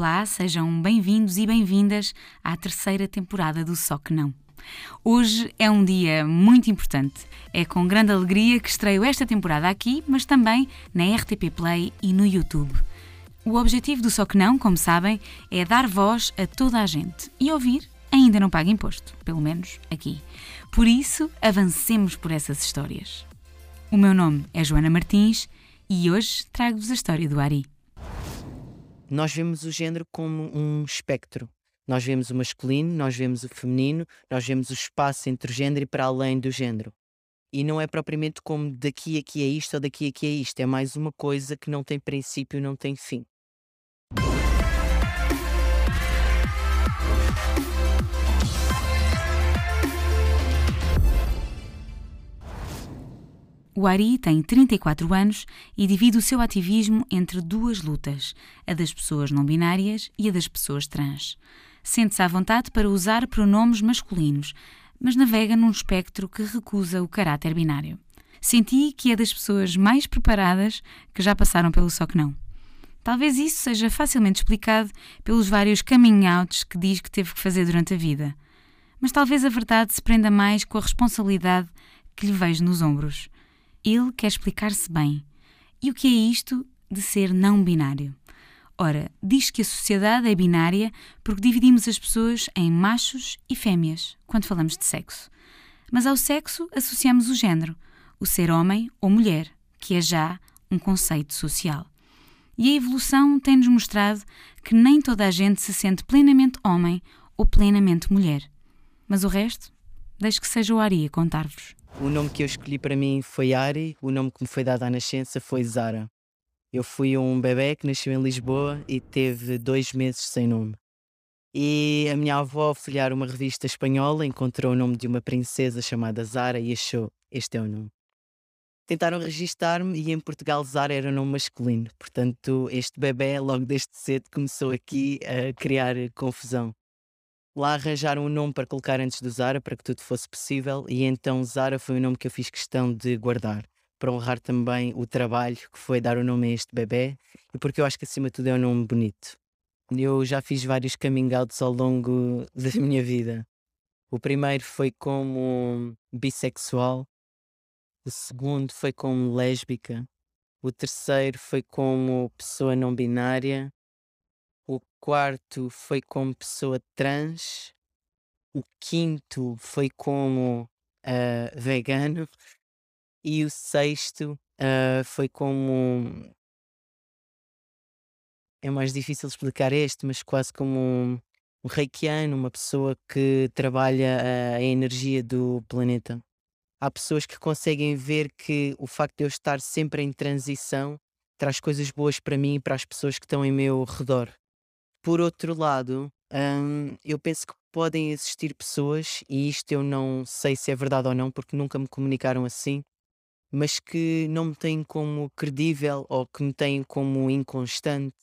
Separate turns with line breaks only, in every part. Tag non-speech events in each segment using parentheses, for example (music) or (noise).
Olá, sejam bem-vindos e bem-vindas à terceira temporada do Só Que Não. Hoje é um dia muito importante. É com grande alegria que estreio esta temporada aqui, mas também na RTP Play e no YouTube. O objetivo do Só Que Não, como sabem, é dar voz a toda a gente e ouvir ainda não paga imposto, pelo menos aqui. Por isso, avancemos por essas histórias. O meu nome é Joana Martins e hoje trago-vos a história do Ari.
Nós vemos o género como um espectro. Nós vemos o masculino, nós vemos o feminino, nós vemos o espaço entre o género e para além do género. E não é propriamente como daqui aqui é isto ou daqui aqui é isto. É mais uma coisa que não tem princípio, não tem fim.
O Ari tem 34 anos e divide o seu ativismo entre duas lutas, a das pessoas não binárias e a das pessoas trans. Sente-se à vontade para usar pronomes masculinos, mas navega num espectro que recusa o caráter binário. Senti que é das pessoas mais preparadas que já passaram pelo Só Que Não. Talvez isso seja facilmente explicado pelos vários coming outs que diz que teve que fazer durante a vida. Mas talvez a verdade se prenda mais com a responsabilidade que lhe vejo nos ombros. Ele quer explicar-se bem. E o que é isto de ser não binário? Ora, diz que a sociedade é binária porque dividimos as pessoas em machos e fêmeas quando falamos de sexo. Mas ao sexo associamos o género, o ser homem ou mulher, que é já um conceito social. E a evolução tem-nos mostrado que nem toda a gente se sente plenamente homem ou plenamente mulher. Mas o resto, deixe que seja o Ari a contar-vos.
O nome que eu escolhi para mim foi Ari, o nome que me foi dado à nascença foi Zara. Eu fui um bebê que nasceu em Lisboa e teve dois meses sem nome. E a minha avó, ao folhear uma revista espanhola, encontrou o nome de uma princesa chamada Zara e achou: este é o nome. Tentaram registar-me e em Portugal Zara era nome masculino. Portanto, este bebê, logo desde cedo, começou aqui a criar confusão. Lá arranjaram um nome para colocar antes do Zara, para que tudo fosse possível, e então Zara foi o nome que eu fiz questão de guardar para honrar também o trabalho que foi dar o nome a este bebê e porque eu acho que acima de tudo é um nome bonito. Eu já fiz vários coming outs ao longo (laughs) da minha vida. O primeiro foi como bissexual, o segundo foi como lésbica, o terceiro foi como pessoa não binária, quarto foi como pessoa trans, o quinto foi como uh, vegano e o sexto uh, foi como. É mais difícil explicar este, mas quase como um, um reikiano, uma pessoa que trabalha a, a energia do planeta. Há pessoas que conseguem ver que o facto de eu estar sempre em transição traz coisas boas para mim e para as pessoas que estão em meu redor. Por outro lado, hum, eu penso que podem existir pessoas, e isto eu não sei se é verdade ou não, porque nunca me comunicaram assim, mas que não me têm como credível ou que me têm como inconstante,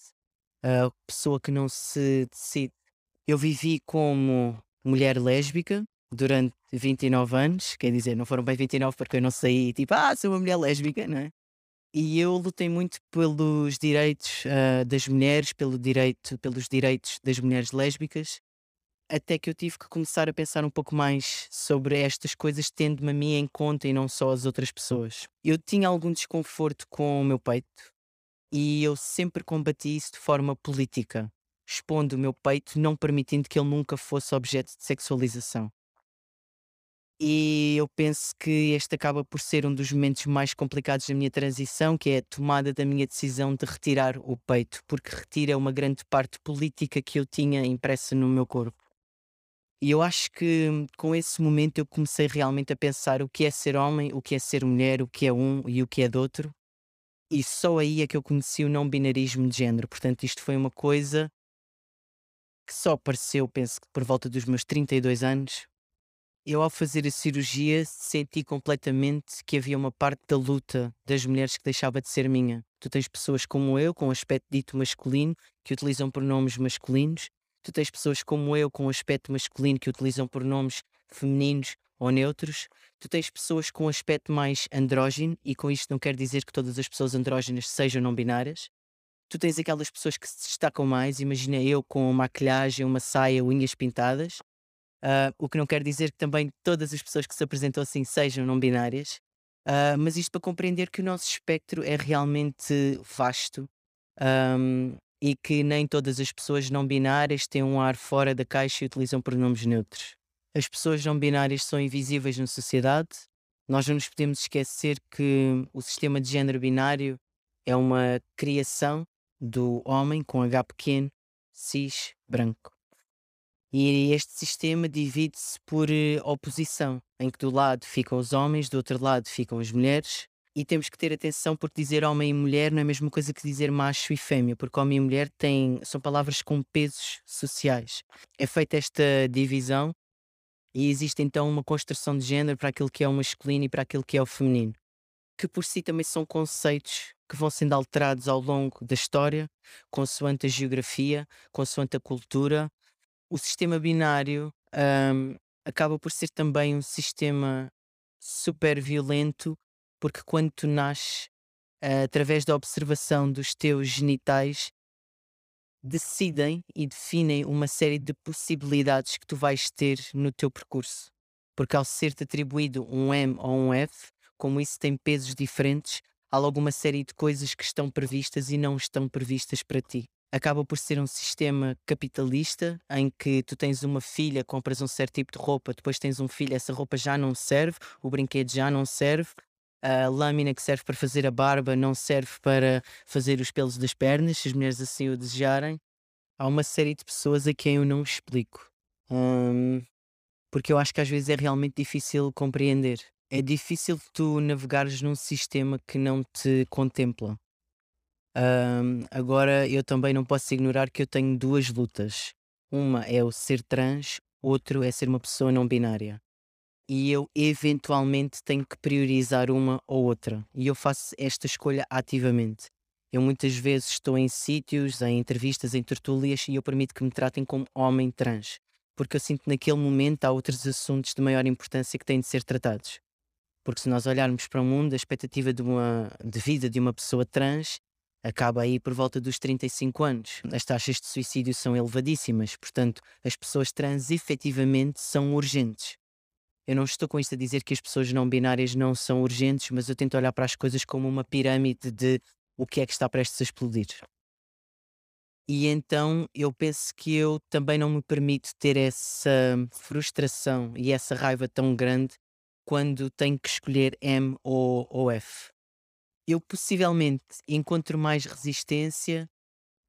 a pessoa que não se decide. Eu vivi como mulher lésbica durante 29 anos, quer dizer, não foram bem 29 porque eu não saí tipo, ah, sou uma mulher lésbica, não é? E eu lutei muito pelos direitos uh, das mulheres, pelo direito, pelos direitos das mulheres lésbicas, até que eu tive que começar a pensar um pouco mais sobre estas coisas, tendo-me a mim em conta e não só as outras pessoas. Eu tinha algum desconforto com o meu peito e eu sempre combati isso de forma política, expondo o meu peito, não permitindo que ele nunca fosse objeto de sexualização. E eu penso que este acaba por ser um dos momentos mais complicados da minha transição, que é a tomada da minha decisão de retirar o peito, porque retira uma grande parte política que eu tinha impressa no meu corpo. E eu acho que hum, com esse momento eu comecei realmente a pensar o que é ser homem, o que é ser mulher, o que é um e o que é do outro. E só aí é que eu conheci o não binarismo de género. Portanto, isto foi uma coisa que só apareceu, penso que por volta dos meus 32 anos. Eu, ao fazer a cirurgia, senti completamente que havia uma parte da luta das mulheres que deixava de ser minha. Tu tens pessoas como eu, com aspecto dito masculino, que utilizam pronomes masculinos, Tu tens pessoas como eu com aspecto masculino que utilizam pronomes femininos ou neutros. Tu tens pessoas com aspecto mais andrógeno, e com isto não quer dizer que todas as pessoas andrógenas sejam não binárias. tu tens aquelas pessoas que se destacam mais, imagina eu com maquilhagem, uma saia, unhas pintadas, uh, o que não quer dizer que também todas as pessoas que se apresentam assim sejam não binárias, uh, mas isto para compreender que o nosso espectro é realmente vasto um, e que nem todas as pessoas não binárias têm um ar fora da caixa e utilizam pronomes neutros. As pessoas não binárias são invisíveis na sociedade. Nós não nos podemos esquecer que o sistema de género binário é uma criação do homem com H pequeno, cis, branco. E este sistema divide-se por eh, oposição, em que do lado ficam os homens, do outro lado ficam as mulheres, e temos que ter atenção porque dizer homem e mulher não é a mesma coisa que dizer macho e fêmea, porque homem e mulher têm, são palavras com pesos sociais. É feita esta divisão e existe então uma construção de género para aquilo que é o masculino e para aquilo que é o feminino, que por si também são conceitos que vão sendo alterados ao longo da história, consoante a geografia, consoante a cultura. O sistema binário um, acaba por ser também um sistema super violento porque quando tu nasces, uh, através da observação dos teus genitais, decidem e definem uma série de possibilidades que tu vais ter no teu percurso. Porque ao ser-te atribuído um M ou um F, como isso tem pesos diferentes, há logo uma série de coisas que estão previstas e não estão previstas para ti. Acaba por ser um sistema capitalista em que tu tens uma filha, compras um certo tipo de roupa, depois tens um filho, essa roupa já não serve, o brinquedo já não serve, a lâmina que serve para fazer a barba não serve para fazer os pelos das pernas, se as mulheres assim o desejarem. Há uma série de pessoas a quem eu não explico. Hum, porque eu acho que às vezes é realmente difícil compreender. É difícil tu navegares num sistema que não te contempla. Hum, agora eu também não posso ignorar que eu tenho duas lutas. Uma é o ser trans, outro é ser uma pessoa não binária e eu eventualmente tenho que priorizar uma ou outra. E eu faço esta escolha ativamente. Eu muitas vezes estou em sítios, em entrevistas, em tertúlias e eu permito que me tratem como homem trans, porque eu sinto que naquele momento há outros assuntos de maior importância que têm de ser tratados. Porque se nós olharmos para o mundo, a expectativa de, uma, de vida de uma pessoa trans acaba aí por volta dos 35 anos. As taxas de suicídio são elevadíssimas, portanto, as pessoas trans efetivamente são urgentes. Eu não estou com isto a dizer que as pessoas não binárias não são urgentes, mas eu tento olhar para as coisas como uma pirâmide de o que é que está prestes a explodir. E então eu penso que eu também não me permito ter essa frustração e essa raiva tão grande quando tenho que escolher M ou, ou F. Eu possivelmente encontro mais resistência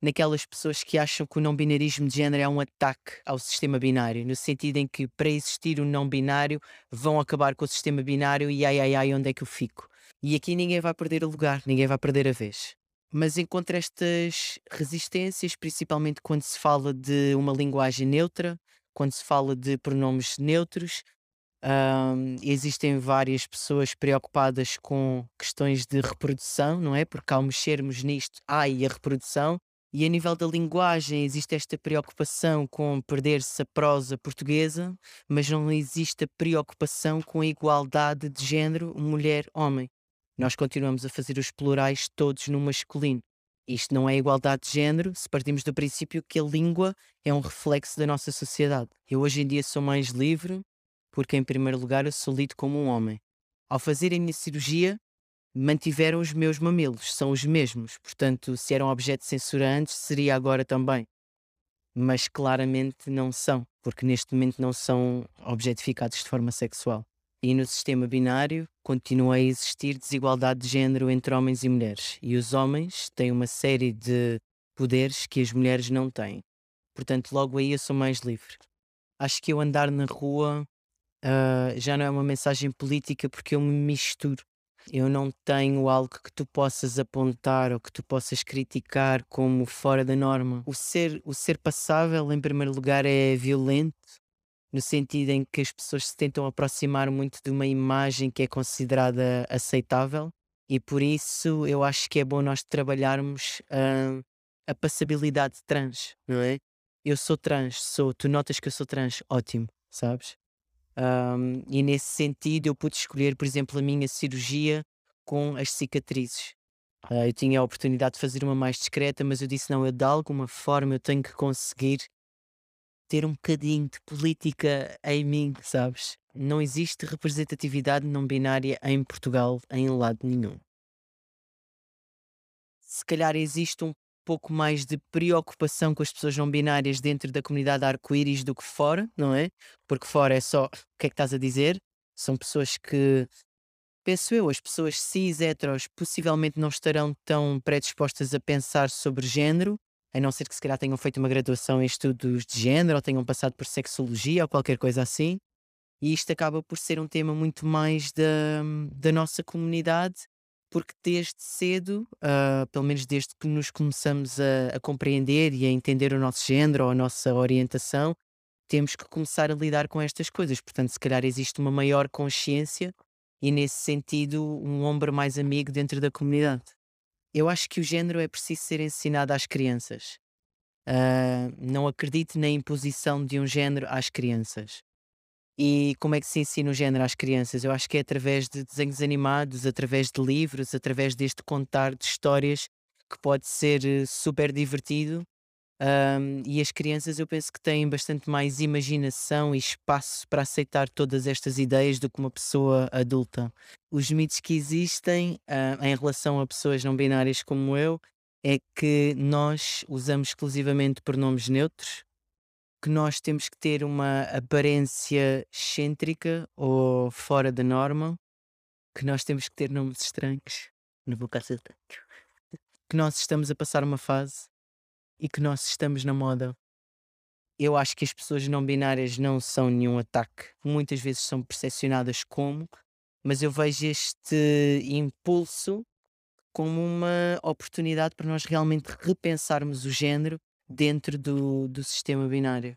naquelas pessoas que acham que o não binarismo de género é um ataque ao sistema binário, no sentido em que para existir o um não binário vão acabar com o sistema binário e ai ai ai, onde é que eu fico? E aqui ninguém vai perder o lugar, ninguém vai perder a vez. Mas encontro estas resistências, principalmente quando se fala de uma linguagem neutra, quando se fala de pronomes neutros. Um, existem várias pessoas preocupadas com questões de reprodução, não é? Porque ao mexermos nisto, há e a reprodução, e a nível da linguagem existe esta preocupação com perder-se a prosa portuguesa, mas não existe a preocupação com a igualdade de género mulher-homem. Nós continuamos a fazer os plurais todos no masculino. Isto não é igualdade de género se partimos do princípio que a língua é um reflexo da nossa sociedade. Eu hoje em dia sou mais livre porque, em primeiro lugar, eu sou lido como um homem. Ao fazer a minha cirurgia, mantiveram os meus mamilos, são os mesmos. Portanto, se eram objeto de censura antes, seria agora também. Mas claramente não são, porque neste momento não são objetificados de forma sexual. E no sistema binário continua a existir desigualdade de género entre homens e mulheres. E os homens têm uma série de poderes que as mulheres não têm. Portanto, logo aí eu sou mais livre. Acho que eu andar na rua uh, já não é uma mensagem política porque eu me misturo eu não tenho algo que tu possas apontar ou que tu possas criticar como fora da norma. O ser, o ser passável, em primeiro lugar, é violento, no sentido em que as pessoas se tentam aproximar muito de uma imagem que é considerada aceitável, e por isso eu acho que é bom nós trabalharmos uh, a passabilidade trans, não é? Eu sou trans, sou, tu notas que eu sou trans, ótimo, sabes? Um, e nesse sentido eu pude escolher, por exemplo, a minha cirurgia com as cicatrizes. Uh, eu tinha a oportunidade de fazer uma mais discreta, mas eu disse: não, eu de alguma forma eu tenho que conseguir ter um bocadinho de política em mim, sabes? Não existe representatividade não binária em Portugal em lado nenhum. Se calhar existe um pouco mais de preocupação com as pessoas não binárias dentro da comunidade arco-íris do que fora, não é? Porque fora é só o que é que estás a dizer? São pessoas que, penso eu, as pessoas cis heteros possivelmente não estarão tão predispostas a pensar sobre género, a não ser que se calhar tenham feito uma graduação em estudos de género ou tenham passado por sexologia ou qualquer coisa assim. E isto acaba por ser um tema muito mais da, da nossa comunidade porque desde cedo, uh, pelo menos desde que nos começamos a, a, compreender e a entender o nosso género ou a nossa orientação, temos que começar a lidar com estas coisas. Portanto, se calhar existe uma maior consciência e, nesse sentido, um ombro mais amigo dentro da comunidade. Eu acho que o género é preciso ser ensinado às crianças. Uh, não acredito na imposição de um género às crianças. E como é que se ensina o género às crianças? Eu acho que é através de desenhos animados, através de livros, através deste contar de histórias que pode ser eh, super divertido. Um, e as crianças eu penso que têm bastante mais imaginação e espaço para aceitar todas estas ideias do que uma pessoa adulta. Os mitos que existem uh, em relação a pessoas não binárias como eu é que nós usamos exclusivamente pronomes neutros, que nós temos que ter uma aparência excêntrica ou fora da norma, que nós temos que ter nomes estranhos, no vou que nós estamos a passar uma fase e que nós estamos na moda. Eu acho que as pessoas não binárias não são nenhum ataque. Muitas vezes são percepcionadas como, mas eu vejo este impulso como uma oportunidade para nós realmente repensarmos o género dentro do, do sistema binário.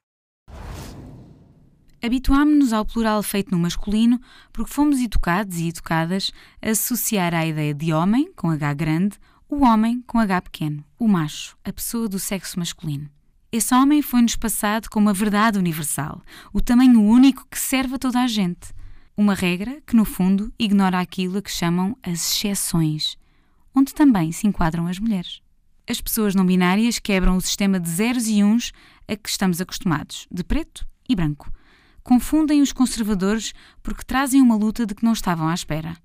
Habituámos-nos ao plural feito no masculino porque fomos educados e educadas a associar à ideia de homem, com H grande, o homem com H pequeno, o macho, a pessoa do sexo masculino. Esse homem foi-nos passado como a verdade universal, o tamanho único que serve a toda a gente. Uma regra que, no fundo, ignora aquilo a que chamam as exceções, onde também se enquadram as mulheres. As pessoas não binárias quebram o sistema de zeros e uns a que estamos acostumados, de preto e branco. Confundem os conservadores porque trazem uma luta de que não estavam à espera.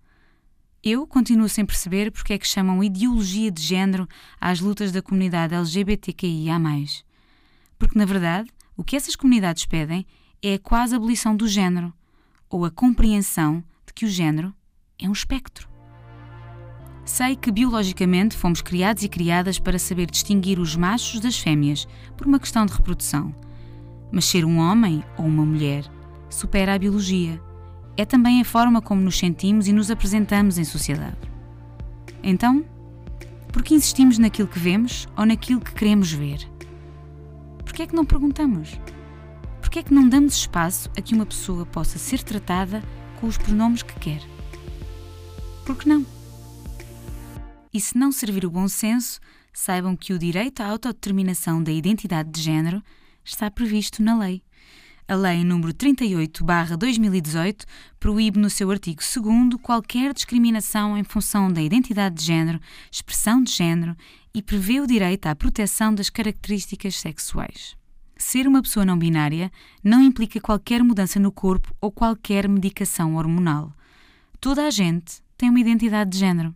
Eu continuo sem perceber porque é que chamam ideologia de género às lutas da comunidade LGBTQIA. Porque, na verdade, o que essas comunidades pedem é a quase abolição do género, ou a compreensão de que o género é um espectro. Sei que biologicamente fomos criados e criadas para saber distinguir os machos das fêmeas, por uma questão de reprodução. Mas ser um homem ou uma mulher supera a biologia. É também a forma como nos sentimos e nos apresentamos em sociedade. Então, por que insistimos naquilo que vemos ou naquilo que queremos ver? Por que é que não perguntamos? Por que é que não damos espaço a que uma pessoa possa ser tratada com os pronomes que quer? Por que não? E se não servir o bom senso, saibam que o direito à autodeterminação da identidade de género está previsto na lei. A Lei nº 38/2018 proíbe no seu artigo 2 qualquer discriminação em função da identidade de género, expressão de género e prevê o direito à proteção das características sexuais. Ser uma pessoa não binária não implica qualquer mudança no corpo ou qualquer medicação hormonal. Toda a gente tem uma identidade de género.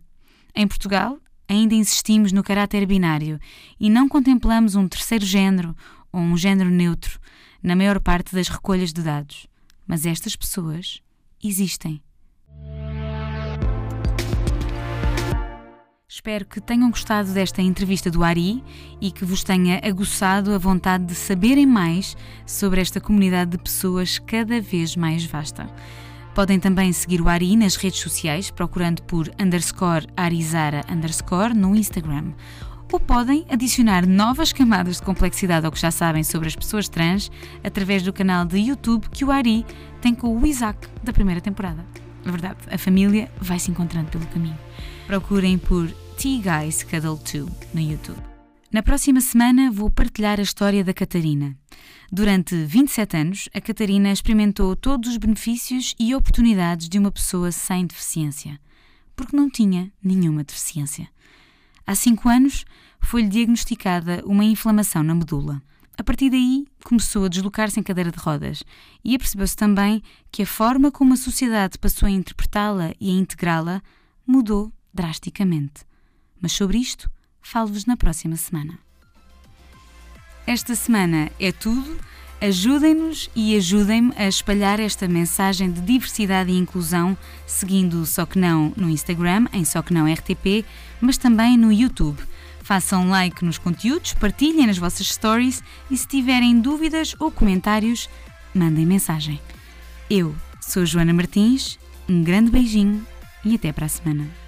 Em Portugal, ainda insistimos no caráter binário e não contemplamos um terceiro género ou um género neutro na maior parte das recolhas de dados. Mas estas pessoas existem. Espero que tenham gostado desta entrevista do Ari e que vos tenha aguçado a vontade de saberem mais sobre esta comunidade de pessoas cada vez mais vasta. Podem também seguir o Ari nas redes sociais, procurando por underscore arizara underscore no Instagram. Ou podem adicionar novas camadas de complexidade ao que já sabem sobre as pessoas trans através do canal de YouTube que o Ari tem com o Isaac da primeira temporada. Na verdade, a família vai se encontrando pelo caminho. Procurem por T-Guys Cuddle 2 no YouTube. Na próxima semana vou partilhar a história da Catarina. Durante 27 anos, a Catarina experimentou todos os benefícios e oportunidades de uma pessoa sem deficiência, porque não tinha nenhuma deficiência. Há cinco anos foi-lhe diagnosticada uma inflamação na medula. A partir daí, começou a deslocar-se em cadeira de rodas e apercebeu-se também que a forma como a sociedade passou a interpretá-la e a integrá-la mudou drasticamente. Mas sobre isto, falo-vos na próxima semana. Esta semana é tudo. Ajudem-nos e ajudem-me a espalhar esta mensagem de diversidade e inclusão, seguindo Só Que Não no Instagram, em Só Que Não RTP, mas também no YouTube. Façam like nos conteúdos, partilhem nas vossas stories e se tiverem dúvidas ou comentários, mandem mensagem. Eu sou Joana Martins, um grande beijinho e até para a semana.